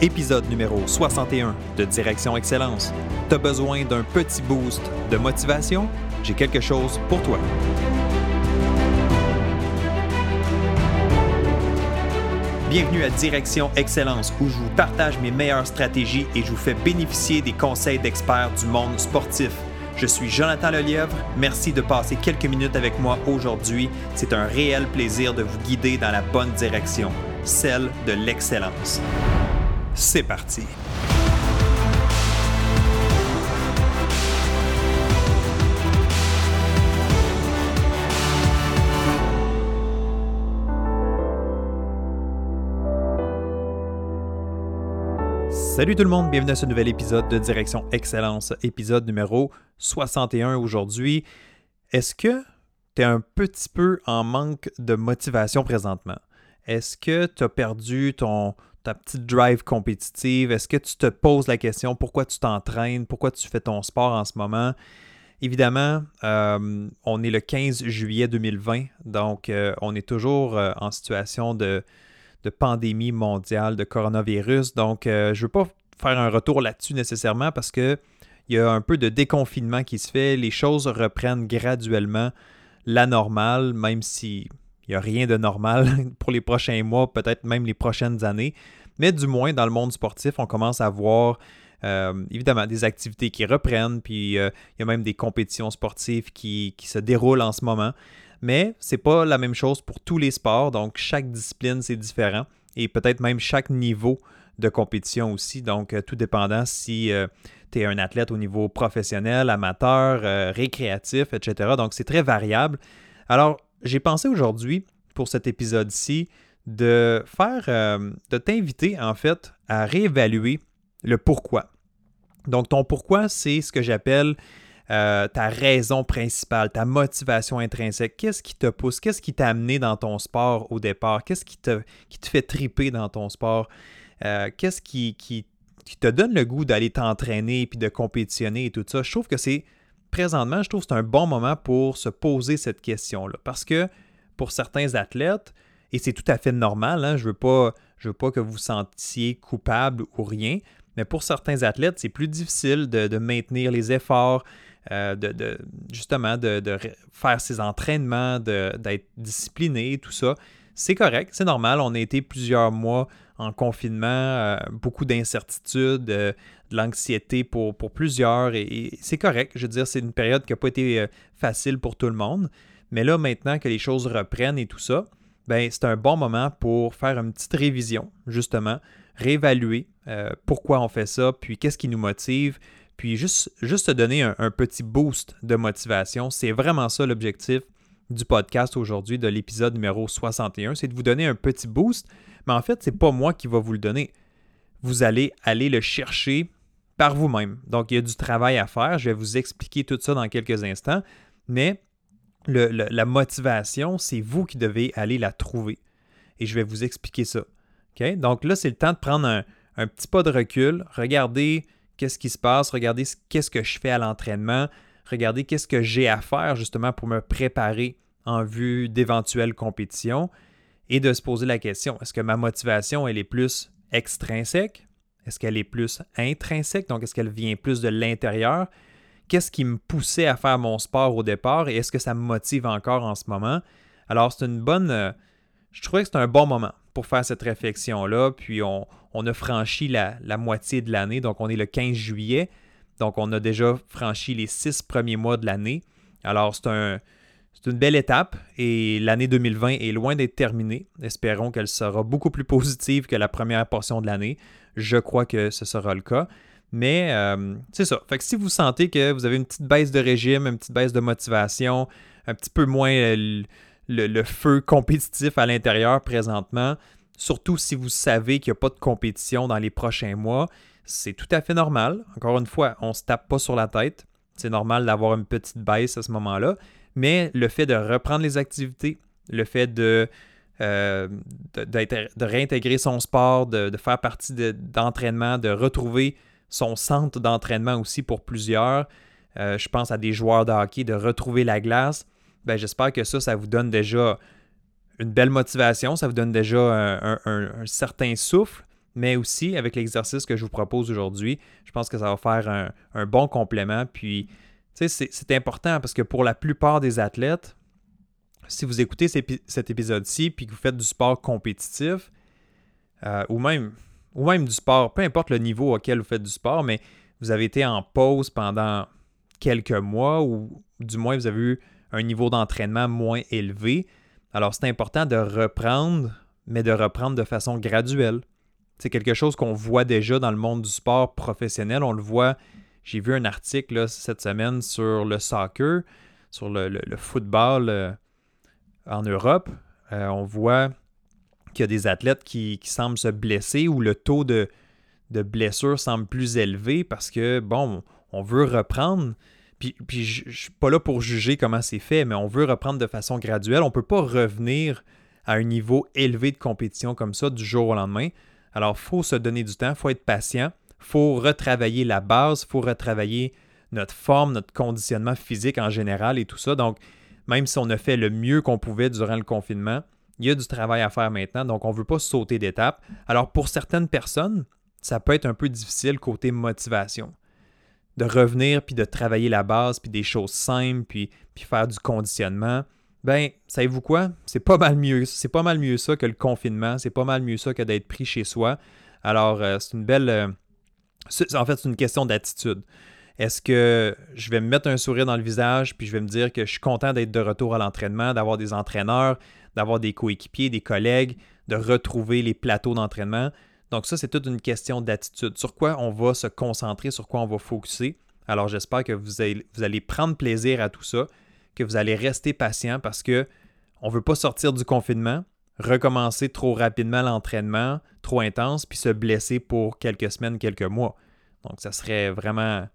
épisode numéro 61 de Direction Excellence. T'as besoin d'un petit boost de motivation? J'ai quelque chose pour toi. Bienvenue à Direction Excellence où je vous partage mes meilleures stratégies et je vous fais bénéficier des conseils d'experts du monde sportif. Je suis Jonathan Lelièvre. Merci de passer quelques minutes avec moi aujourd'hui. C'est un réel plaisir de vous guider dans la bonne direction, celle de l'excellence. C'est parti. Salut tout le monde, bienvenue à ce nouvel épisode de Direction Excellence, épisode numéro 61 aujourd'hui. Est-ce que tu es un petit peu en manque de motivation présentement? Est-ce que tu as perdu ton, ta petite drive compétitive? Est-ce que tu te poses la question pourquoi tu t'entraînes, pourquoi tu fais ton sport en ce moment? Évidemment, euh, on est le 15 juillet 2020, donc euh, on est toujours euh, en situation de, de, pandémie mondiale de coronavirus. Donc, je ne veux pas faire un retour là-dessus nécessairement parce que il y a un peu de déconfinement qui se fait. Les choses reprennent graduellement la normale, même si il n'y a rien de normal pour les prochains mois, peut-être même les prochaines années. Mais du moins, dans le monde sportif, on commence à voir euh, évidemment des activités qui reprennent, puis euh, il y a même des compétitions sportives qui, se déroulent en ce moment. Mais ce n'est pas la même chose pour tous les sports, donc chaque discipline, c'est différent. Et peut-être même chaque niveau de compétition aussi. Donc, euh, tout dépendant si tu es un athlète au niveau professionnel, amateur, récréatif, etc. Donc, c'est très variable. Alors, j'ai pensé aujourd'hui, pour cet épisode-ci, de faire, euh, de t'inviter en fait à réévaluer le pourquoi. Donc, ton pourquoi, c'est ce que j'appelle euh, ta raison principale, ta motivation intrinsèque. Qu'est-ce qui te pousse? Qu'est-ce qui t'a amené dans ton sport au départ? Qu'est-ce qui te, fait triper dans ton sport? Euh, qu'est-ce qui, qui, te donne le goût d'aller t'entraîner puis de compétitionner et tout ça? Je trouve que c'est présentement, je trouve que c'est un bon moment pour se poser cette question-là. Parce que pour certains athlètes, et c'est tout à fait normal, hein, je ne veux, pas, veux pas que vous vous sentiez coupable ou rien, mais pour certains athlètes, c'est plus difficile de, maintenir les efforts, euh, de, justement de, faire ses entraînements, d'être discipliné, tout ça. C'est correct, c'est normal. On a été plusieurs mois en confinement, euh, beaucoup d'incertitudes, euh, de l'anxiété pour, pour, plusieurs, et, c'est correct. Je veux dire, c'est une période qui n'a pas été facile pour tout le monde. Mais là, maintenant que les choses reprennent et tout ça, ben, c'est un bon moment pour faire une petite révision, justement, réévaluer pourquoi on fait ça, puis qu'est-ce qui nous motive, puis juste, juste se donner un petit boost de motivation. C'est vraiment ça l'objectif du podcast aujourd'hui, de l'épisode numéro 61, c'est de vous donner un petit boost, mais en fait, ce n'est pas moi qui va vous le donner. Vous allez aller le chercher par vous-même. Donc, il y a du travail à faire. Je vais vous expliquer tout ça dans quelques instants, mais la motivation, c'est vous qui devez aller la trouver. Et je vais vous expliquer ça. Donc là, c'est le temps de prendre un, petit pas de recul, regarder qu'est-ce qui se passe, regarder qu'est-ce que je fais à l'entraînement, regarder qu'est-ce que j'ai à faire justement pour me préparer en vue d'éventuelles compétitions et de se poser la question, est-ce que ma motivation, elle est plus extrinsèque? Est-ce qu'elle est plus intrinsèque? Donc, est-ce qu'elle vient plus de l'intérieur? Qu'est-ce qui me poussait à faire mon sport au départ et est-ce que ça me motive encore en ce moment? Alors, c'est une bonne... Euh, je trouvais que c'est un bon moment pour faire cette réflexion-là. Puis, on, a franchi la, moitié de l'année, donc on est le 15 juillet. Donc, on a déjà franchi les six premiers mois de l'année. Alors, c'est un, une belle étape et l'année 2020 est loin d'être terminée. Espérons qu'elle sera beaucoup plus positive que la première portion de l'année. Je crois que ce sera le cas. Mais euh, c'est ça. Fait que si vous sentez que vous avez une petite baisse de régime, une petite baisse de motivation, un petit peu moins euh, le feu compétitif à l'intérieur présentement, surtout si vous savez qu'il n'y a pas de compétition dans les prochains mois, c'est tout à fait normal. Encore une fois, on ne se tape pas sur la tête. C'est normal d'avoir une petite baisse à ce moment-là. Mais le fait de reprendre les activités, le fait de, euh, de, réintégrer son sport, de, faire partie d'entraînement, de, retrouver son centre d'entraînement aussi pour plusieurs. Euh, je pense à des joueurs de hockey, de retrouver la glace. Ben, J'espère que ça, ça vous donne déjà une belle motivation, ça vous donne déjà un certain souffle mais aussi avec l'exercice que je vous propose aujourd'hui, je pense que ça va faire un, bon complément. Puis, tu sais, c'est important parce que pour la plupart des athlètes, si vous écoutez cet épisode-ci puis que vous faites du sport compétitif, euh, ou, même, ou même du sport, peu importe le niveau auquel vous faites du sport, mais vous avez été en pause pendant quelques mois ou du moins vous avez eu un niveau d'entraînement moins élevé. Alors c'est important de reprendre, mais de reprendre de façon graduelle. C'est quelque chose qu'on voit déjà dans le monde du sport professionnel. On le voit, j'ai vu un article cette semaine sur le soccer, sur le, football euh, en Europe. Euh, on voit qu'il y a des athlètes qui, semblent se blesser ou le taux de, blessure semble plus élevé parce que, bon, on veut reprendre, puis, je ne suis pas là pour juger comment c'est fait, mais on veut reprendre de façon graduelle. On ne peut pas revenir à un niveau élevé de compétition comme ça du jour au lendemain. Alors, il faut se donner du temps, il faut être patient, il faut retravailler la base, il faut retravailler notre forme, notre conditionnement physique en général et tout ça. Donc, même si on a fait le mieux qu'on pouvait durant le confinement, il y a du travail à faire maintenant, donc on ne veut pas sauter d'étape. Alors, pour certaines personnes, ça peut être un peu difficile côté motivation de revenir puis de travailler la base puis des choses simples puis, faire du conditionnement, ben, savez-vous quoi? C'est pas mal mieux. C'est pas mal mieux ça que le confinement. C'est pas mal mieux ça que d'être pris chez soi. Alors, euh, c'est une belle. Euh, en fait, c'est une question d'attitude. Est-ce que je vais me mettre un sourire dans le visage puis je vais me dire que je suis content d'être de retour à l'entraînement, d'avoir des entraîneurs, d'avoir des coéquipiers, des collègues, de retrouver les plateaux d'entraînement? Donc ça, c'est toute une question d'attitude. Sur quoi on va se concentrer, sur quoi on va focuser. Alors j'espère que vous allez, prendre plaisir à tout ça, que vous allez rester patient parce que on ne veut pas sortir du confinement, recommencer trop rapidement l'entraînement, trop intense, puis se blesser pour quelques semaines, quelques mois. Donc ça serait vraiment...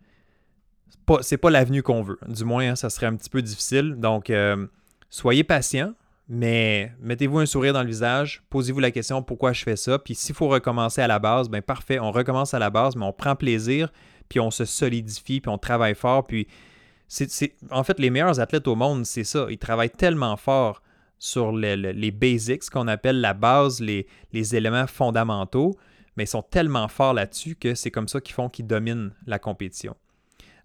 C'est pas, pas l'avenue qu'on veut. Du moins, hein, ça serait un petit peu difficile. Donc, euh, soyez patient. Mais mettez-vous un sourire dans le visage, posez-vous la question pourquoi je fais ça? Puis s'il faut recommencer à la base, ben parfait, on recommence à la base, mais on prend plaisir, puis on se solidifie, puis on travaille fort. Puis c'est, en fait, les meilleurs athlètes au monde, c'est ça. Ils travaillent tellement fort sur les basics, qu'on appelle la base, les, les, éléments fondamentaux, mais ils sont tellement forts là-dessus que c'est comme ça qu'ils font qu'ils dominent la compétition.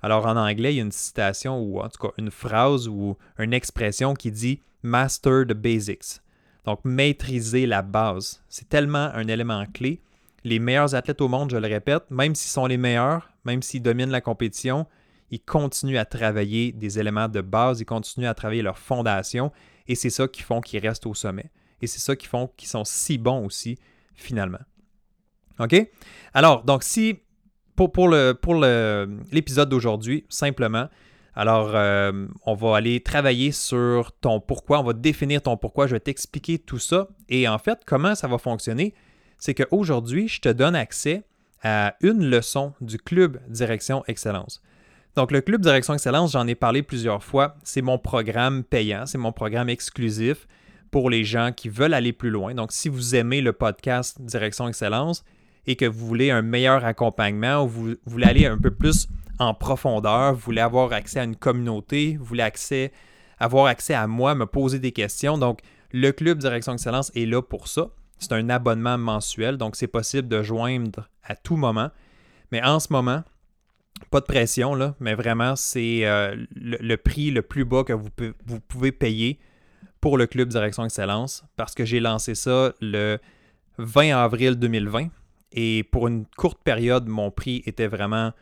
Alors en anglais, il y a une citation ou en tout cas une phrase ou une expression qui dit Master the basics. Donc maîtriser la base. C'est tellement un élément clé. Les meilleurs athlètes au monde, je le répète, même s'ils sont les meilleurs, même s'ils dominent la compétition, ils continuent à travailler des éléments de base, ils continuent à travailler leur fondation et c'est ça qui font qu'ils restent au sommet. Et c'est ça qui font qu'ils sont si bons aussi, finalement. OK? Alors, donc, si pour, pour l'épisode d'aujourd'hui, simplement, alors, euh, on va aller travailler sur ton pourquoi, on va définir ton pourquoi, je vais t'expliquer tout ça. Et en fait, comment ça va fonctionner, c'est qu'aujourd'hui, je te donne accès à une leçon du Club Direction Excellence. Donc, le Club Direction Excellence, j'en ai parlé plusieurs fois, c'est mon programme payant, c'est mon programme exclusif pour les gens qui veulent aller plus loin. Donc, si vous aimez le podcast Direction Excellence et que vous voulez un meilleur accompagnement ou vous voulez aller un peu plus en profondeur, vous voulez avoir accès à une communauté, vous voulez avoir accès à moi, me poser des questions. Donc, le Club Direction Excellence est là pour ça. C'est un abonnement mensuel, donc c'est possible de joindre à tout moment. Mais en ce moment, pas de pression, là, mais vraiment, c'est euh, le, prix le plus bas que vous, vous pouvez payer pour le Club Direction Excellence parce que j'ai lancé ça le 20 avril 2020 et pour une courte période, mon prix était vraiment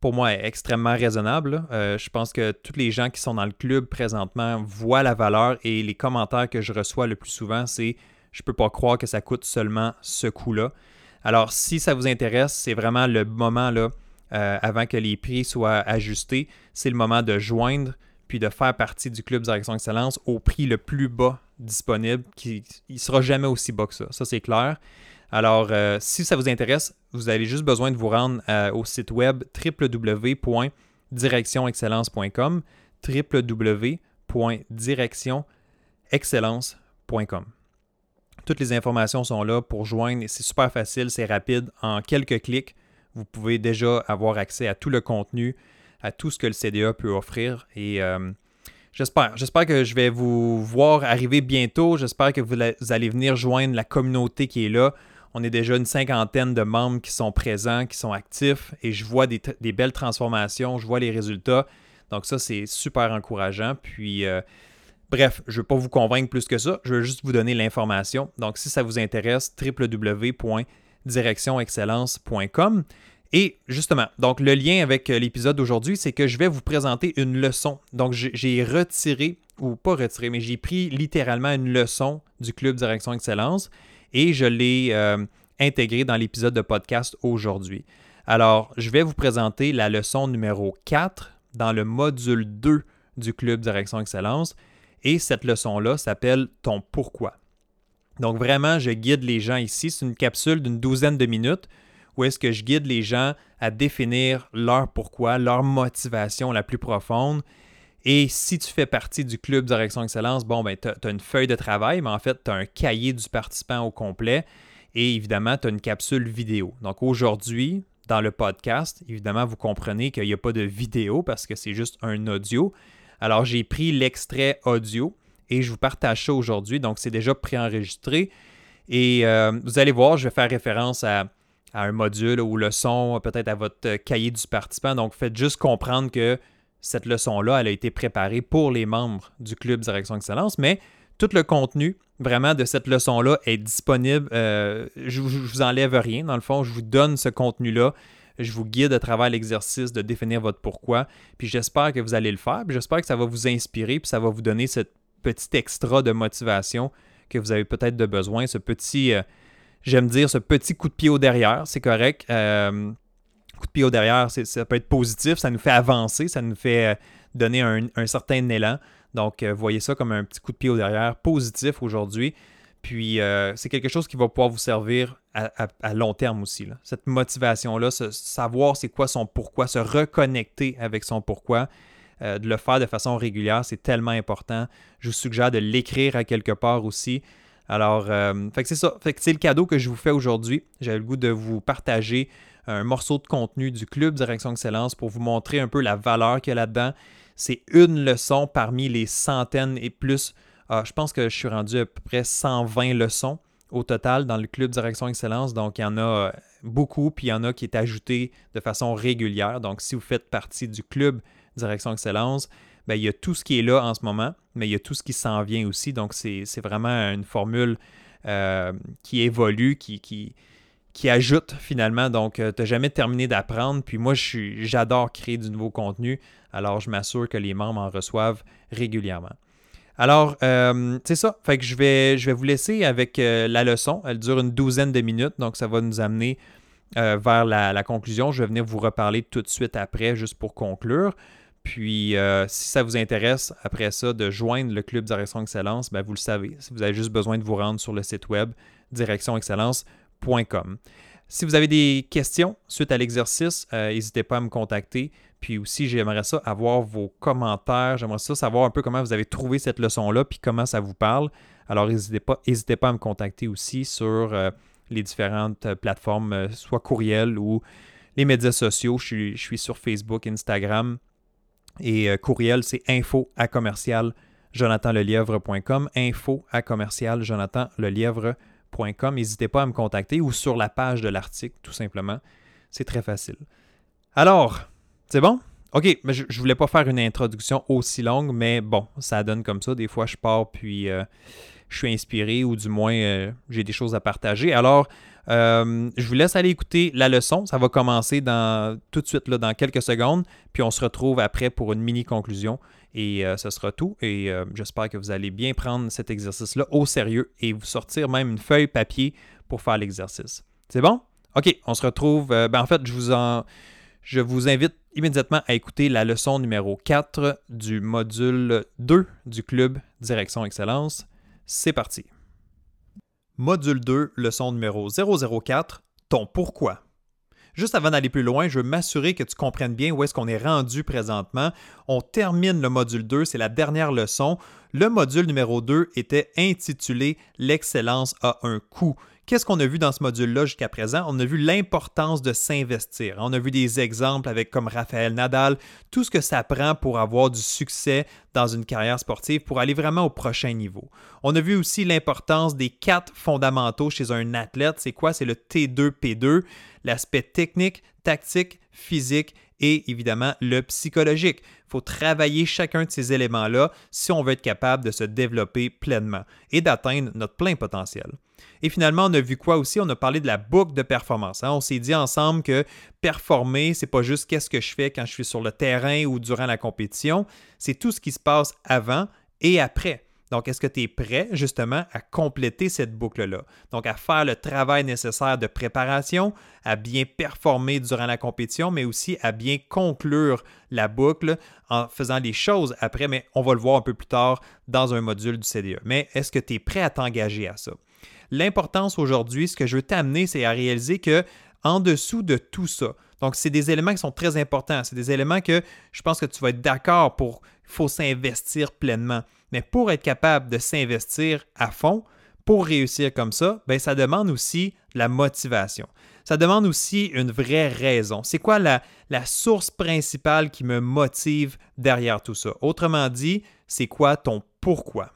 pour moi, extrêmement raisonnable. Euh, je pense que tous les gens qui sont dans le club présentement voient la valeur et les commentaires que je reçois le plus souvent, c'est je peux pas croire que ça coûte seulement ce coût-là. Alors, si ça vous intéresse, c'est vraiment le moment là, euh, avant que les prix soient ajustés. C'est le moment de joindre puis de faire partie du club Direction Excellence au prix le plus bas disponible, qui ne sera jamais aussi bas que ça. Ça, c'est clair. Alors, euh, si ça vous intéresse, vous avez juste besoin de vous rendre euh, au site web www.directionexcellence.com www.directionexcellence.com Toutes les informations sont là pour joindre. C'est super facile, c'est rapide. En quelques clics, vous pouvez déjà avoir accès à tout le contenu, à tout ce que le CDA peut offrir. Et euh, j'espère, j'espère que je vais vous voir arriver bientôt. J'espère que vous allez venir joindre la communauté qui est là On est déjà une cinquantaine de membres qui sont présents, qui sont actifs, et je vois des, belles transformations, je vois les résultats. Donc ça, c'est super encourageant. Puis, euh, bref, je ne veux pas vous convaincre plus que ça, je veux juste vous donner l'information. Donc, si ça vous intéresse, www.directionexcellence.com. Et justement, donc le lien avec euh, l'épisode d'aujourd'hui, c'est que je vais vous présenter une leçon. Donc j'ai retiré, ou pas retiré, mais j'ai pris littéralement une leçon du Club Direction Excellence et je l'ai euh, intégrée dans l'épisode de podcast aujourd'hui. Alors, je vais vous présenter la leçon numéro 4 dans le module 2 du Club Direction Excellence. Et cette leçon-là s'appelle Ton pourquoi. Donc vraiment, je guide les gens ici. C'est une capsule d'une douzaine de minutes où est-ce que je guide les gens à définir leur pourquoi, leur motivation la plus profonde. Et si tu fais partie du club Direction Excellence, bon, ben, tu as, une feuille de travail, mais en fait, tu as un cahier du participant au complet et évidemment, tu as une capsule vidéo. Donc aujourd'hui, dans le podcast, évidemment, vous comprenez qu'il n'y a pas de vidéo parce que c'est juste un audio. Alors, j'ai pris l'extrait audio et je vous partage ça aujourd'hui. Donc, c'est déjà préenregistré. Et euh, vous allez voir, je vais faire référence à un module ou leçon, peut-être à votre cahier du participant. Donc, faites juste comprendre que cette leçon-là, elle a été préparée pour les membres du Club Direction Excellence, mais tout le contenu vraiment de cette leçon-là est disponible. Euh, je ne vous enlève rien, dans le fond, je vous donne ce contenu-là. Je vous guide à travers l'exercice de définir votre pourquoi. Puis j'espère que vous allez le faire. Puis j'espère que ça va vous inspirer. Puis ça va vous donner ce petit extra de motivation que vous avez peut-être de besoin, ce petit, euh, j'aime dire ce petit coup de pied au derrière, c'est correct. Euh, coup de pied au derrière, ça peut être positif, ça nous fait avancer, ça nous fait euh, donner un, certain élan. Donc, euh, voyez ça comme un petit coup de pied au derrière positif aujourd'hui. Puis, c'est quelque chose qui va pouvoir vous servir à, long terme aussi. Cette motivation-là, savoir c'est quoi son pourquoi, se reconnecter avec son pourquoi, de le faire de façon régulière, c'est tellement important. Je vous suggère de l'écrire à quelque part aussi. Alors, euh, c'est ça. c'est le cadeau que je vous fais aujourd'hui. J'avais le goût de vous partager un morceau de contenu du Club Direction Excellence pour vous montrer un peu la valeur qu'il y a là-dedans. C'est une leçon parmi les centaines et plus. Ah, je pense que je suis rendu à peu près 120 leçons au total dans le Club Direction Excellence. Donc, il y en a euh, beaucoup, puis il y en a qui est ajouté de façon régulière. Donc, si vous faites partie du Club Direction Excellence, ben, il y a tout ce qui est là en ce moment, mais il y a tout ce qui s'en vient aussi. Donc, c'est vraiment une formule euh, qui évolue, qui, qui, qui, ajoute finalement. Donc, euh, tu n'as jamais terminé d'apprendre. Puis moi, j'adore créer du nouveau contenu. Alors, je m'assure que les membres en reçoivent régulièrement. Alors, euh, c'est ça. Fait que je vais, vous laisser avec la leçon. Elle dure une douzaine de minutes, donc ça va nous amener vers la, conclusion. Je vais venir vous reparler tout de suite après, juste pour conclure. Puis, euh, si ça vous intéresse, après ça, de joindre le Club Direction Excellence, ben, vous le savez. Vous avez juste besoin de vous rendre sur le site web Si vous avez des questions suite à l'exercice, euh, n'hésitez pas à me contacter. Puis aussi, j'aimerais ça avoir vos commentaires. J'aimerais ça savoir un peu comment vous avez trouvé cette leçon-là, puis comment ça vous parle. Alors, n'hésitez pas, pas à me contacter aussi sur euh, les différentes plateformes, soit courriel ou les médias sociaux. je suis sur Facebook, Instagram. Et euh, courriel, c'est info à commercial jonathanlelièvre.com, info à commercial jonathanlelièvre.com. N'hésitez pas à me contacter ou sur la page de l'article, tout simplement. C'est très facile. Alors, c'est bon? OK, mais je ne voulais pas faire une introduction aussi longue, mais bon, ça donne comme ça. Des fois, je pars puis euh, je suis inspiré ou du moins euh, j'ai des choses à partager. Alors, euh, je vous laisse aller écouter la leçon. Ça va commencer tout de suite dans quelques secondes. Puis on se retrouve après pour une mini conclusion. Et euh, ce sera tout. Et euh, j'espère que vous allez bien prendre cet exercice-là au sérieux et vous sortir même une feuille papier pour faire l'exercice. C'est bon? OK, on se retrouve. ben en fait, je vous, en, je vous invite immédiatement à écouter la leçon numéro 4 du module 2 du club Direction Excellence. C'est parti. Module 2, leçon numéro 004, ton pourquoi. Juste avant d'aller plus loin, je veux m'assurer que tu comprennes bien où est-ce qu'on est rendu présentement. On termine le module 2, c'est la dernière leçon. Le module numéro 2 était intitulé L'excellence a un coût. Qu'est-ce qu'on a vu dans ce module-là jusqu'à présent? On a vu l'importance de s'investir. On a vu des exemples avec comme Raphaël Nadal, tout ce que ça prend pour avoir du succès dans une carrière sportive, pour aller vraiment au prochain niveau. On a vu aussi l'importance des quatre fondamentaux chez un athlète. C'est quoi? C'est le T2P2, l'aspect technique, tactique, physique et évidemment le psychologique. Il faut travailler chacun de ces éléments-là si on veut être capable de se développer pleinement et d'atteindre notre plein potentiel. Et finalement, on a vu quoi aussi? On a parlé de la boucle de performance. Hein. On s'est dit ensemble que performer, c'est pas juste qu'est-ce que je fais quand je suis sur le terrain ou durant la compétition, c'est tout ce qui se passe avant et après. Donc, est-ce que tu es prêt justement à compléter cette boucle-là? Donc, à faire le travail nécessaire de préparation, à bien performer durant la compétition, mais aussi à bien conclure la boucle en faisant des choses après, mais on va le voir un peu plus tard dans un module du CDE. Mais est-ce que tu es prêt à t'engager à ça? L'importance aujourd'hui, ce que je veux t'amener, c'est à réaliser que en dessous de tout ça, donc c'est des éléments qui sont très importants, c'est des éléments que je pense que tu vas être d'accord pour, il faut s'investir pleinement. Mais pour être capable de s'investir à fond, pour réussir comme ça, ben, ça demande aussi la motivation. Ça demande aussi une vraie raison. C'est quoi la, la source principale qui me motive derrière tout ça? Autrement dit, c'est quoi ton pourquoi?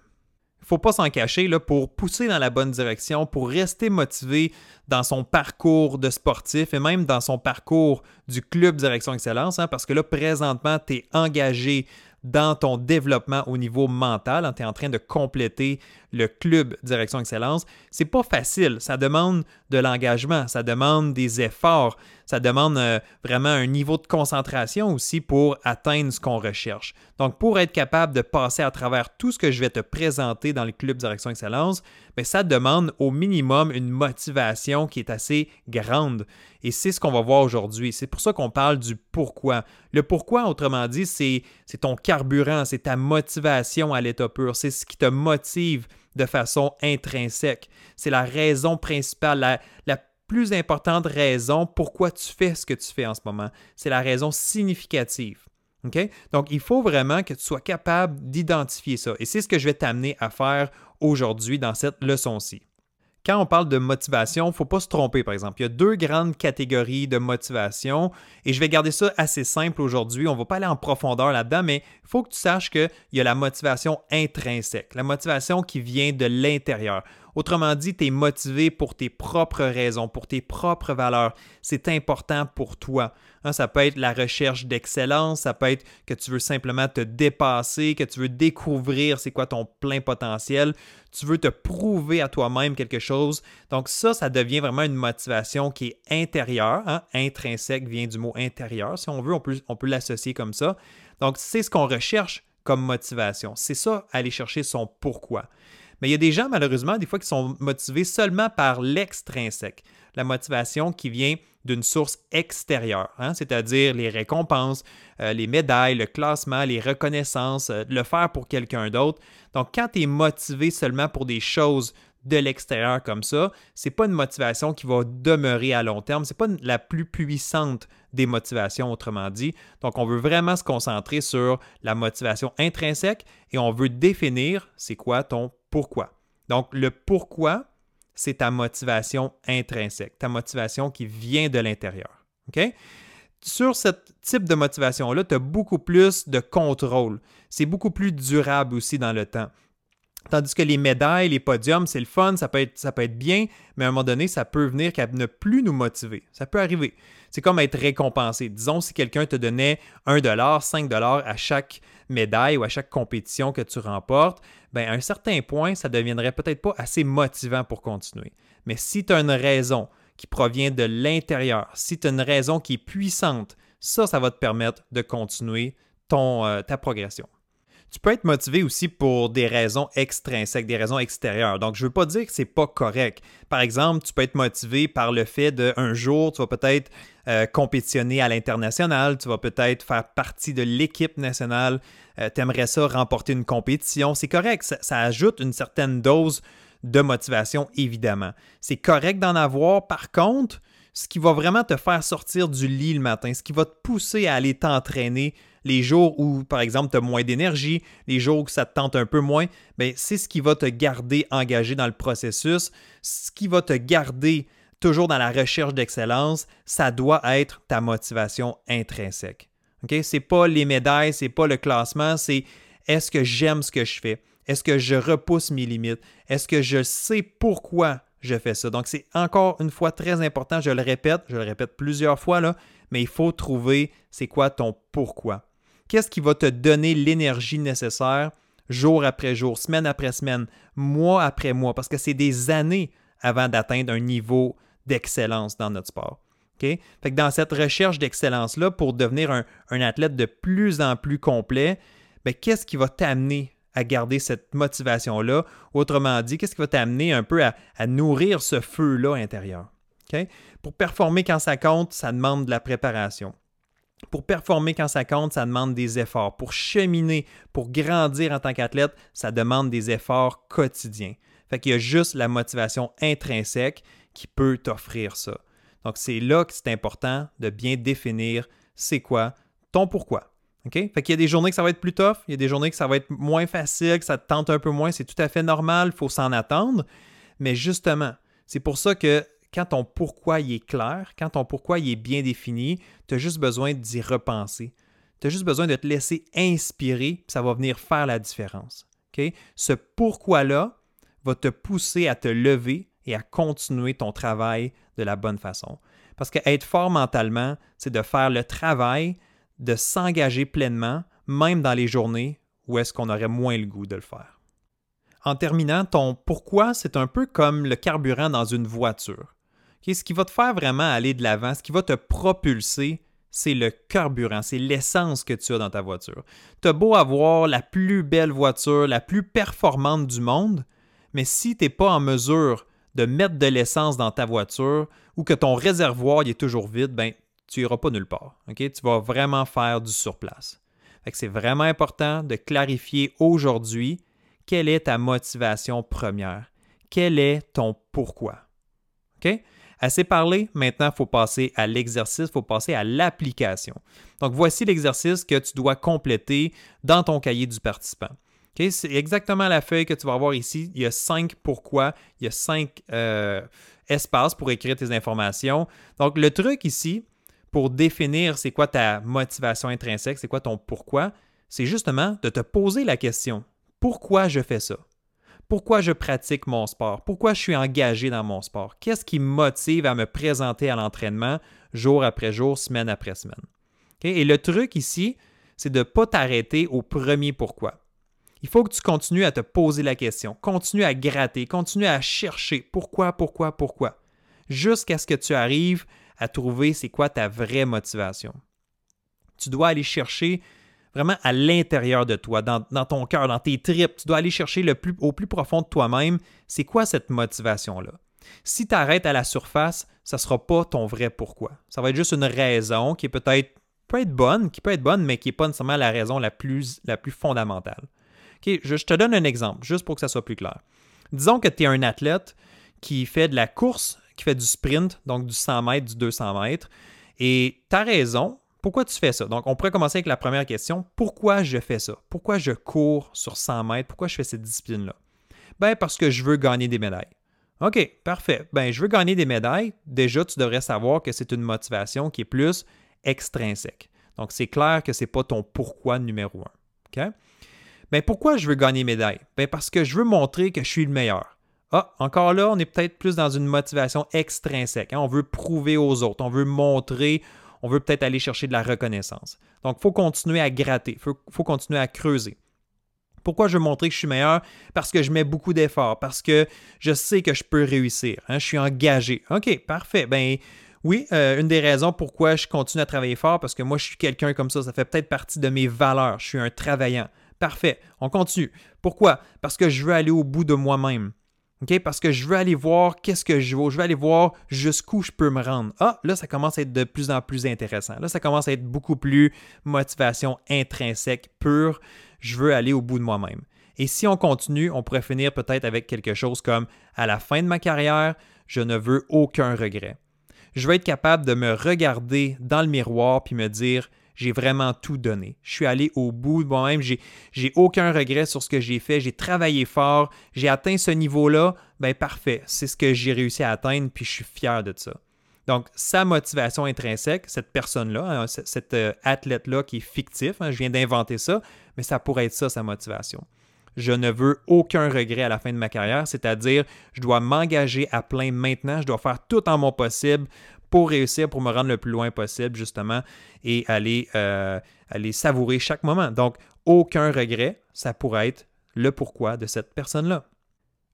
Faut pas s'en cacher là, pour pousser dans la bonne direction, pour rester motivé dans son parcours de sportif et même dans son parcours du club Direction Excellence, hein, parce que là, présentement, tu es engagé dans ton développement au niveau mental, hein, tu es en train de compléter le club Direction Excellence, c'est pas facile. Ça demande de l'engagement, ça demande des efforts, ça demande euh, vraiment un niveau de concentration aussi pour atteindre ce qu'on recherche. Donc, pour être capable de passer à travers tout ce que je vais te présenter dans le club Direction Excellence, bien, ça demande au minimum une motivation qui est assez grande. Et c'est ce qu'on va voir aujourd'hui. C'est pour ça qu'on parle du pourquoi. Le pourquoi, autrement dit, c'est ton carburant, c'est ta motivation à l'état pur, c'est ce qui te motive de façon intrinsèque. C'est la raison principale, la, la plus importante raison pourquoi tu fais ce que tu fais en ce moment. C'est la raison significative. Donc, il faut vraiment que tu sois capable d'identifier ça. Et c'est ce que je vais t'amener à faire aujourd'hui dans cette leçon-ci. Quand on parle de motivation, il ne faut pas se tromper, par exemple. Il y a deux grandes catégories de motivation et je vais garder ça assez simple aujourd'hui. On ne va pas aller en profondeur là-dedans, mais il faut que tu saches qu'il y a la motivation intrinsèque, la motivation qui vient de l'intérieur. Autrement dit, tu es motivé pour tes propres raisons, pour tes propres valeurs. C'est important pour toi. Hein, ça peut être la recherche d'excellence, ça peut être que tu veux simplement te dépasser, que tu veux découvrir c'est quoi ton plein potentiel, tu veux te prouver à toi-même quelque chose. Donc ça, ça devient vraiment une motivation qui est intérieure. Hein. Intrinsèque vient du mot intérieur, si on veut, on peut, on peut l'associer comme ça. Donc c'est ce qu'on recherche comme motivation. C'est ça, aller chercher son pourquoi. Mais il y a des gens, malheureusement, des fois, qui sont motivés seulement par l'extrinsèque, la motivation qui vient d'une source extérieure, hein, c'est-à-dire les récompenses, euh, les médailles, le classement, les reconnaissances, euh, le faire pour quelqu'un d'autre. Donc, quand tu es motivé seulement pour des choses de l'extérieur comme ça, c'est pas une motivation qui va demeurer à long terme, c'est pas la plus puissante des motivations autrement dit. Donc on veut vraiment se concentrer sur la motivation intrinsèque et on veut définir c'est quoi ton pourquoi. Donc le pourquoi, c'est ta motivation intrinsèque, ta motivation qui vient de l'intérieur. Sur ce type de motivation-là, tu as beaucoup plus de contrôle. C'est beaucoup plus durable aussi dans le temps. Tandis que les médailles, les podiums, c'est le fun, ça peut, être, ça peut être bien, mais à un moment donné, ça peut venir qu'à ne plus nous motiver. Ça peut arriver. C'est comme être récompensé. Disons, si quelqu'un te donnait 1 5 à chaque médaille ou à chaque compétition que tu remportes, ben, à un certain point, ça ne deviendrait peut-être pas assez motivant pour continuer. Mais si tu as une raison qui provient de l'intérieur, si tu as une raison qui est puissante, ça, ça va te permettre de continuer ton, euh, ta progression. Tu peux être motivé aussi pour des raisons extrinsèques, des raisons extérieures. Donc, je ne veux pas dire que c'est pas correct. Par exemple, tu peux être motivé par le fait d'un jour, tu vas peut-être euh, compétitionner à l'international, tu vas peut-être faire partie de l'équipe nationale, euh, tu aimerais ça remporter une compétition. C'est correct, ça, ça ajoute une certaine dose de motivation, évidemment. C'est correct d'en avoir. Par contre, ce qui va vraiment te faire sortir du lit le matin, ce qui va te pousser à aller t'entraîner les jours où, par exemple, tu as moins d'énergie, les jours où ça te tente un peu moins, ben, c'est ce qui va te garder engagé dans le processus, ce qui va te garder toujours dans la recherche d'excellence, ça doit être ta motivation intrinsèque. Ce n'est pas les médailles, c'est pas le classement, c'est est-ce que j'aime ce que je fais? Est-ce que je repousse mes limites? Est-ce que je sais pourquoi je fais ça? Donc, c'est encore une fois très important, je le répète, je le répète plusieurs fois, là, mais il faut trouver c'est quoi ton pourquoi. Qu'est-ce qui va te donner l'énergie nécessaire jour après jour, semaine après semaine, mois après mois, parce que c'est des années avant d'atteindre un niveau d'excellence dans notre sport. Dans cette recherche d'excellence-là, pour devenir un, athlète de plus en plus complet, ben, qu'est-ce qui va t'amener à garder cette motivation-là? Autrement dit, qu'est-ce qui va t'amener un peu à, nourrir ce feu-là intérieur? Pour performer quand ça compte, ça demande de la préparation. Pour performer quand ça compte, ça demande des efforts. Pour cheminer, pour grandir en tant qu'athlète, ça demande des efforts quotidiens. Fait qu'il y a juste la motivation intrinsèque qui peut t'offrir ça. Donc, c'est là que c'est important de bien définir c'est quoi ton pourquoi. OK? Fait qu'il y a des journées que ça va être plus tough, il y a des journées que ça va être moins facile, que ça te tente un peu moins, c'est tout à fait normal, il faut s'en attendre. Mais justement, c'est pour ça que quand ton pourquoi il est clair, quand ton pourquoi il est bien défini, tu as juste besoin d'y repenser. Tu as juste besoin de te laisser inspirer, ça va venir faire la différence. Ce pourquoi-là va te pousser à te lever et à continuer ton travail de la bonne façon. Parce que être fort mentalement, c'est de faire le travail, de s'engager pleinement, même dans les journées où est-ce qu'on aurait moins le goût de le faire. En terminant, ton pourquoi, c'est un peu comme le carburant dans une voiture. Ce qui va te faire vraiment aller de l'avant, ce qui va te propulser, c'est le carburant, c'est l'essence que tu as dans ta voiture. Tu as beau avoir la plus belle voiture, la plus performante du monde, mais si tu n'es pas en mesure de mettre de l'essence dans ta voiture ou que ton réservoir est toujours vide, ben, tu n'iras pas nulle part. Tu vas vraiment faire du surplace. C'est vraiment important de clarifier aujourd'hui quelle est ta motivation première? Quel est ton pourquoi? OK? Assez parlé, maintenant il faut passer à l'exercice, il faut passer à l'application. Donc voici l'exercice que tu dois compléter dans ton cahier du participant c'est exactement la feuille que tu vas avoir ici. Il y a cinq pourquoi, il y a cinq euh, espaces pour écrire tes informations. Donc, le truc ici, pour définir c'est quoi ta motivation intrinsèque, c'est quoi ton pourquoi, c'est justement de te poser la question pourquoi je fais ça? Pourquoi je pratique mon sport? Pourquoi je suis engagé dans mon sport? Qu'est-ce qui me motive à me présenter à l'entraînement jour après jour, semaine après semaine? Et le truc ici, c'est de ne pas t'arrêter au premier pourquoi. Il faut que tu continues à te poser la question, continue à gratter, continue à chercher pourquoi, pourquoi, pourquoi, jusqu'à ce que tu arrives à trouver c'est quoi ta vraie motivation. Tu dois aller chercher vraiment à l'intérieur de toi, dans, ton cœur, dans tes tripes. Tu dois aller chercher le plus, au plus profond de toi-même, c'est quoi cette motivation-là? Si tu arrêtes à la surface, ça ne sera pas ton vrai pourquoi. Ça va être juste une raison qui peut-être peut être bonne, qui peut être bonne, mais qui n'est pas nécessairement la raison la plus, la plus fondamentale je, te donne un exemple, juste pour que ça soit plus clair. Disons que tu es un athlète qui fait de la course, qui fait du sprint, donc du 100 mètres, du 200 mètres, et tu as raison. Pourquoi tu fais ça? Donc, on pourrait commencer avec la première question. Pourquoi je fais ça? Pourquoi je cours sur 100 mètres? Pourquoi je fais cette discipline-là? Ben, parce que je veux gagner des médailles. OK, parfait. Ben, je veux gagner des médailles. Déjà, tu devrais savoir que c'est une motivation qui est plus extrinsèque. Donc, c'est clair que ce n'est pas ton pourquoi numéro un. OK? Ben, pourquoi je veux gagner médaille? Ben parce que je veux montrer que je suis le meilleur. Ah, encore là, on est peut-être plus dans une motivation extrinsèque. Hein. On veut prouver aux autres, on veut montrer, on veut peut-être aller chercher de la reconnaissance. Donc, il faut continuer à gratter, il faut, continuer à creuser. Pourquoi je veux montrer que je suis meilleur? Parce que je mets beaucoup d'efforts, parce que je sais que je peux réussir. Hein. Je suis engagé. OK, parfait. Ben oui, euh, une des raisons pourquoi je continue à travailler fort, parce que moi, je suis quelqu'un comme ça. Ça fait peut-être partie de mes valeurs. Je suis un travaillant. Parfait, on continue. Pourquoi? Parce que je veux aller au bout de moi-même. Parce que je veux aller voir qu'est-ce que je veux. Je veux aller voir jusqu'où je peux me rendre. Ah, là, ça commence à être de plus en plus intéressant. Là, ça commence à être beaucoup plus motivation intrinsèque, pure. Je veux aller au bout de moi-même. Et si on continue, on pourrait finir peut-être avec quelque chose comme à la fin de ma carrière, je ne veux aucun regret. Je veux être capable de me regarder dans le miroir puis me dire j'ai vraiment tout donné. Je suis allé au bout de moi-même, j'ai, j'ai aucun regret sur ce que j'ai fait, j'ai travaillé fort, j'ai atteint ce niveau-là, ben parfait, c'est ce que j'ai réussi à atteindre, puis je suis fier de ça. Donc, sa motivation intrinsèque, cette personne-là, hein, cet euh, athlète-là qui est fictif, hein, je viens d'inventer ça, mais ça pourrait être ça, sa motivation. Je ne veux aucun regret à la fin de ma carrière, c'est-à-dire, je dois m'engager à plein maintenant, je dois faire tout en mon possible pour réussir, pour me rendre le plus loin possible, justement, et aller, euh, aller savourer chaque moment. Donc, aucun regret, ça pourrait être le pourquoi de cette personne-là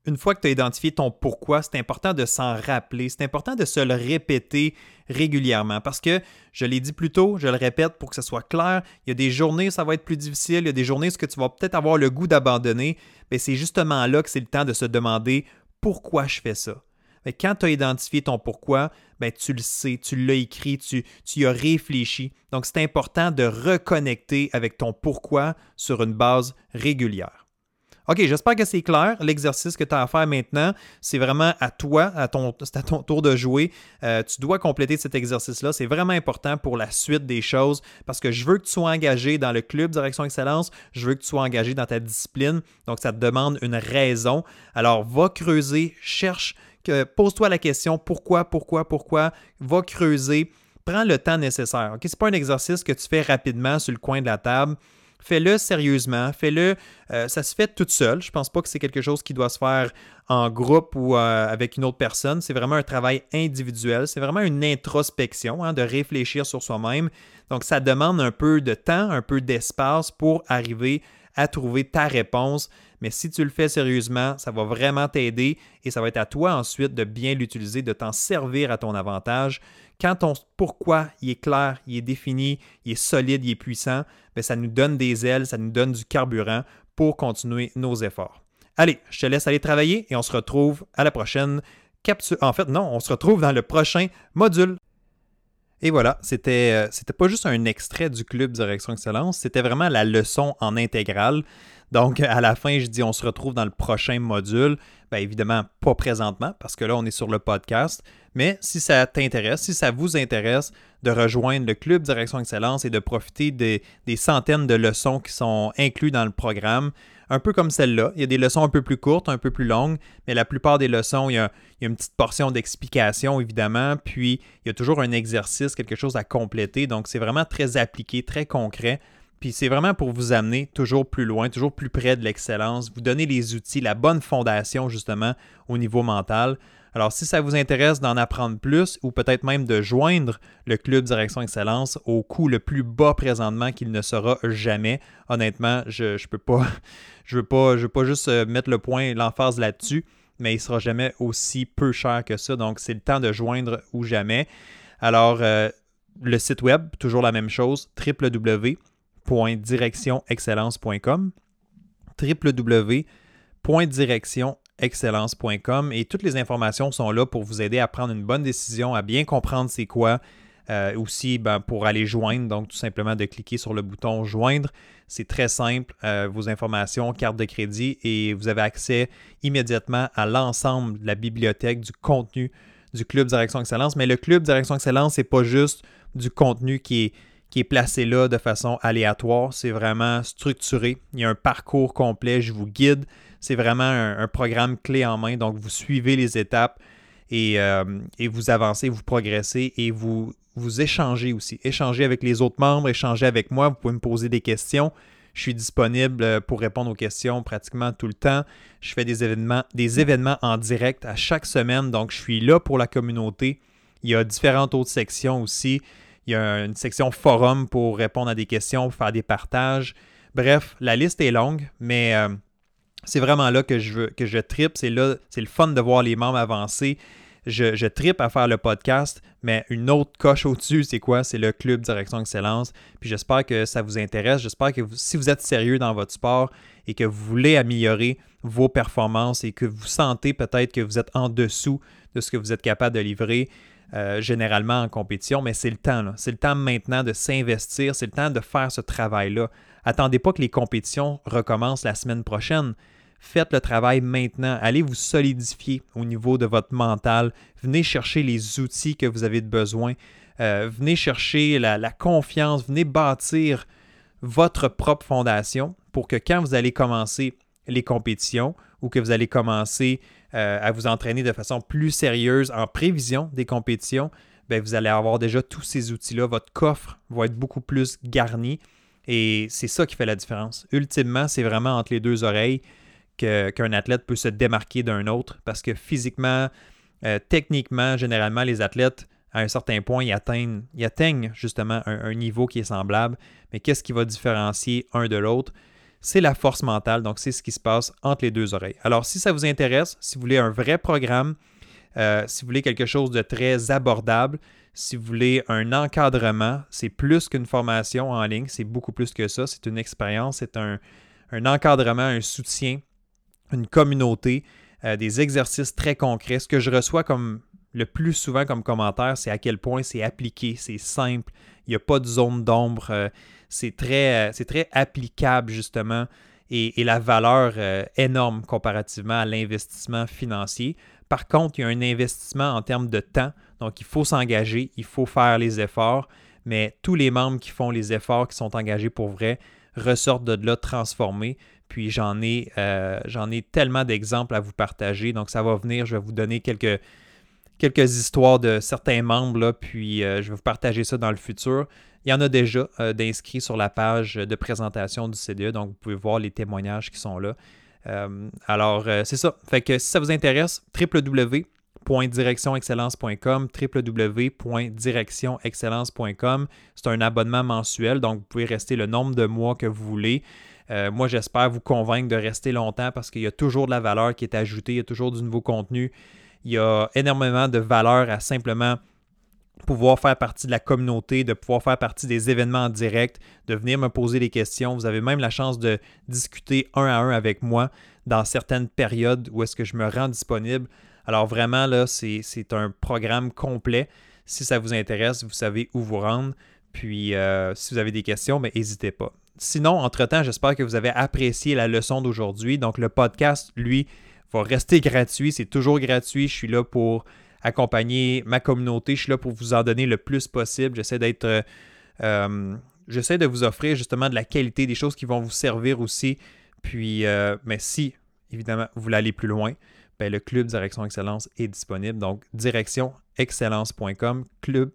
une fois que tu as identifié ton pourquoi, c'est important de s'en rappeler, c'est important de se le répéter régulièrement parce que, je l'ai dit plus tôt, je le répète pour que ce soit clair, il y a des journées ça va être plus difficile, il y a des journées où tu vas peut-être avoir le goût d'abandonner, mais c'est justement là que c'est le temps de se demander pourquoi je fais ça. Mais quand tu as identifié ton pourquoi, ben, tu le sais, tu l'as écrit, tu, tu y as réfléchi. Donc, c'est important de reconnecter avec ton pourquoi sur une base régulière. OK, j'espère que c'est clair. L'exercice que tu as à faire maintenant, c'est vraiment à toi, à ton, c'est à ton tour de jouer. Euh, tu dois compléter cet exercice-là. C'est vraiment important pour la suite des choses parce que je veux que tu sois engagé dans le club Direction Excellence. Je veux que tu sois engagé dans ta discipline. Donc, ça te demande une raison. Alors, va creuser, cherche, pose-toi la question pourquoi, pourquoi, pourquoi. Va creuser. Prends le temps nécessaire. Ce n'est pas un exercice que tu fais rapidement sur le coin de la table. Fais-le sérieusement, fais-le. Euh, ça se fait toute seule. Je pense pas que c'est quelque chose qui doit se faire en groupe ou euh, avec une autre personne. C'est vraiment un travail individuel. C'est vraiment une introspection, hein, de réfléchir sur soi-même. Donc, ça demande un peu de temps, un peu d'espace pour arriver à trouver ta réponse. Mais si tu le fais sérieusement, ça va vraiment t'aider et ça va être à toi ensuite de bien l'utiliser, de t'en servir à ton avantage. Quand ton pourquoi il est clair, il est défini, il est solide, il est puissant, bien, ça nous donne des ailes, ça nous donne du carburant pour continuer nos efforts. Allez, je te laisse aller travailler et on se retrouve à la prochaine capsule. En fait, non, on se retrouve dans le prochain module. Et voilà, c'était euh, c'était pas juste un extrait du club Direction Excellence, c'était vraiment la leçon en intégrale. Donc, à la fin, je dis on se retrouve dans le prochain module. Bien évidemment, pas présentement, parce que là, on est sur le podcast. Mais si ça t'intéresse, si ça vous intéresse de rejoindre le Club Direction Excellence et de profiter des, centaines de leçons qui sont incluses dans le programme, un peu comme celle-là. Il y a des leçons un peu plus courtes, un peu plus longues, mais la plupart des leçons, il y a, il y a une petite portion d'explication, évidemment, puis il y a toujours un exercice, quelque chose à compléter. Donc, c'est vraiment très appliqué, très concret. Puis c'est vraiment pour vous amener toujours plus loin, toujours plus près de l'excellence, vous donner les outils, la bonne fondation justement au niveau mental. Alors si ça vous intéresse d'en apprendre plus ou peut-être même de joindre le club Direction Excellence au coût le plus bas présentement qu'il ne sera jamais, honnêtement, je ne peux pas, je veux pas, je veux pas juste euh, mettre le point, l'emphase là-dessus, mais il ne sera jamais aussi peu cher que ça. Donc c'est le temps de joindre ou jamais. Alors euh, le site web, toujours la même chose, www www.directionexcellence.com www.directionexcellence.com et toutes les informations sont là pour vous aider à prendre une bonne décision, à bien comprendre c'est quoi. Euh, aussi ben, pour aller joindre, donc tout simplement de cliquer sur le bouton joindre. C'est très simple, euh, vos informations, carte de crédit et vous avez accès immédiatement à l'ensemble de la bibliothèque, du contenu du Club Direction Excellence. Mais le Club Direction Excellence, c'est pas juste du contenu qui est qui est placé là de façon aléatoire. C'est vraiment structuré. Il y a un parcours complet. Je vous guide. C'est vraiment un, programme clé en main. Donc, vous suivez les étapes et, euh, vous avancez, vous progressez et vous, vous échangez aussi. Échangez avec les autres membres, échangez avec moi. Vous pouvez me poser des questions. Je suis disponible pour répondre aux questions pratiquement tout le temps. Je fais des événements, des événements en direct à chaque semaine. Donc, je suis là pour la communauté. Il y a différentes autres sections aussi. Il y a une section forum pour répondre à des questions, faire des partages. Bref, la liste est longue, mais euh, c'est vraiment là que je veux que je tripe. C'est là, c'est le fun de voir les membres avancer. Je tripe à faire le podcast, mais une autre coche au-dessus, c'est quoi? C'est le Club Direction Excellence. Puis j'espère que ça vous intéresse. J'espère que si vous êtes sérieux dans votre sport et que vous voulez améliorer vos performances et que vous sentez peut-être que vous êtes en dessous de ce que vous êtes capable de livrer, euh, généralement en compétition, mais c'est le temps. C'est le temps maintenant de s'investir, c'est le temps de faire ce travail-là. Attendez pas que les compétitions recommencent la semaine prochaine. Faites le travail maintenant. Allez vous solidifier au niveau de votre mental. Venez chercher les outils que vous avez besoin. Euh, venez chercher la, confiance, venez bâtir votre propre fondation pour que quand vous allez commencer les compétitions ou que vous allez commencer euh, à vous entraîner de façon plus sérieuse en prévision des compétitions, ben, vous allez avoir déjà tous ces outils-là. Votre coffre va être beaucoup plus garni et c'est ça qui fait la différence. Ultimement, c'est vraiment entre les deux oreilles qu'un athlète peut se démarquer d'un autre parce que physiquement, euh, techniquement, généralement, les athlètes, à un certain point, ils atteignent, ils atteignent justement un, niveau qui est semblable. Mais qu'est-ce qui va différencier un de l'autre? C'est la force mentale. Donc, c'est ce qui se passe entre les deux oreilles. Alors, si ça vous intéresse, si vous voulez un vrai programme, euh, si vous voulez quelque chose de très abordable, si vous voulez un encadrement, c'est plus qu'une formation en ligne, c'est beaucoup plus que ça. C'est une expérience, c'est un, encadrement, un soutien, une communauté, euh, des exercices très concrets. Ce que je reçois comme le plus souvent comme commentaire, c'est à quel point c'est appliqué, c'est simple, il n'y a pas de zone d'ombre, euh, c'est très, très applicable justement et, la valeur énorme comparativement à l'investissement financier. Par contre, il y a un investissement en termes de temps. Donc, il faut s'engager, il faut faire les efforts. Mais tous les membres qui font les efforts, qui sont engagés pour vrai, ressortent de là transformés. Puis j'en ai, euh, j'en ai tellement d'exemples à vous partager. Donc, ça va venir. Je vais vous donner quelques, quelques histoires de certains membres. Là, puis euh, je vais vous partager ça dans le futur. Il y en a déjà euh, d'inscrits sur la page de présentation du CDE. Donc, vous pouvez voir les témoignages qui sont là. Euh, alors, c'est ça. Fait que si ça vous intéresse, www.directionexcellence.com, www.directionexcellence.com. C'est un abonnement mensuel, donc vous pouvez rester le nombre de mois que vous voulez. Moi, j'espère vous convaincre de rester longtemps parce qu'il y a toujours de la valeur qui est ajoutée, il y a toujours du nouveau contenu. Il y a énormément de valeur à simplement pouvoir faire partie de la communauté, de pouvoir faire partie des événements en direct, de venir me poser des questions. Vous avez même la chance de discuter un à un avec moi dans certaines périodes où est-ce que je me rends disponible. Alors vraiment, là, c'est un programme complet. Si ça vous intéresse, vous savez où vous rendre. Puis euh, si vous avez des questions, mais n'hésitez pas. Sinon, entre-temps, j'espère que vous avez apprécié la leçon d'aujourd'hui. Donc le podcast, lui, va rester gratuit. C'est toujours gratuit. Je suis là pour accompagner ma communauté. Je suis là pour vous en donner le plus possible. J'essaie d'être. Euh, euh, j'essaie de vous offrir justement de la qualité, des choses qui vont vous servir aussi. Puis, euh, mais si, évidemment, vous voulez aller plus loin, ben, le club Direction Excellence est disponible. Donc, directionexcellence.com, club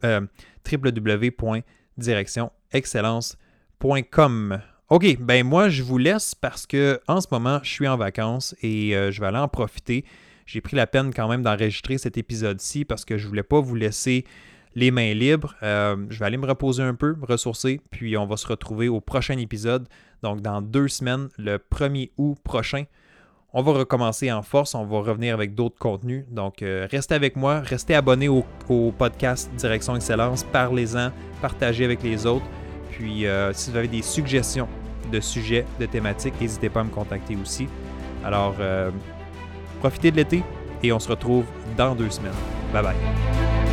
www.directionexcellence.com. OK, ben moi, je vous laisse parce que en ce moment, je suis en vacances et je vais aller en profiter. J'ai pris la peine quand même d'enregistrer cet épisode-ci parce que je ne voulais pas vous laisser les mains libres. Euh, je vais aller me reposer un peu, me ressourcer, puis on va se retrouver au prochain épisode. Donc dans deux semaines, le 1er août prochain. On va recommencer en force, on va revenir avec d'autres contenus. Donc euh, restez avec moi, restez abonnés au, podcast Direction Excellence, parlez-en, partagez avec les autres. Puis euh, si vous avez des suggestions de sujets, de thématiques, n'hésitez pas à me contacter aussi. Alors Profitez de l'été et on se retrouve dans deux semaines. Bye bye.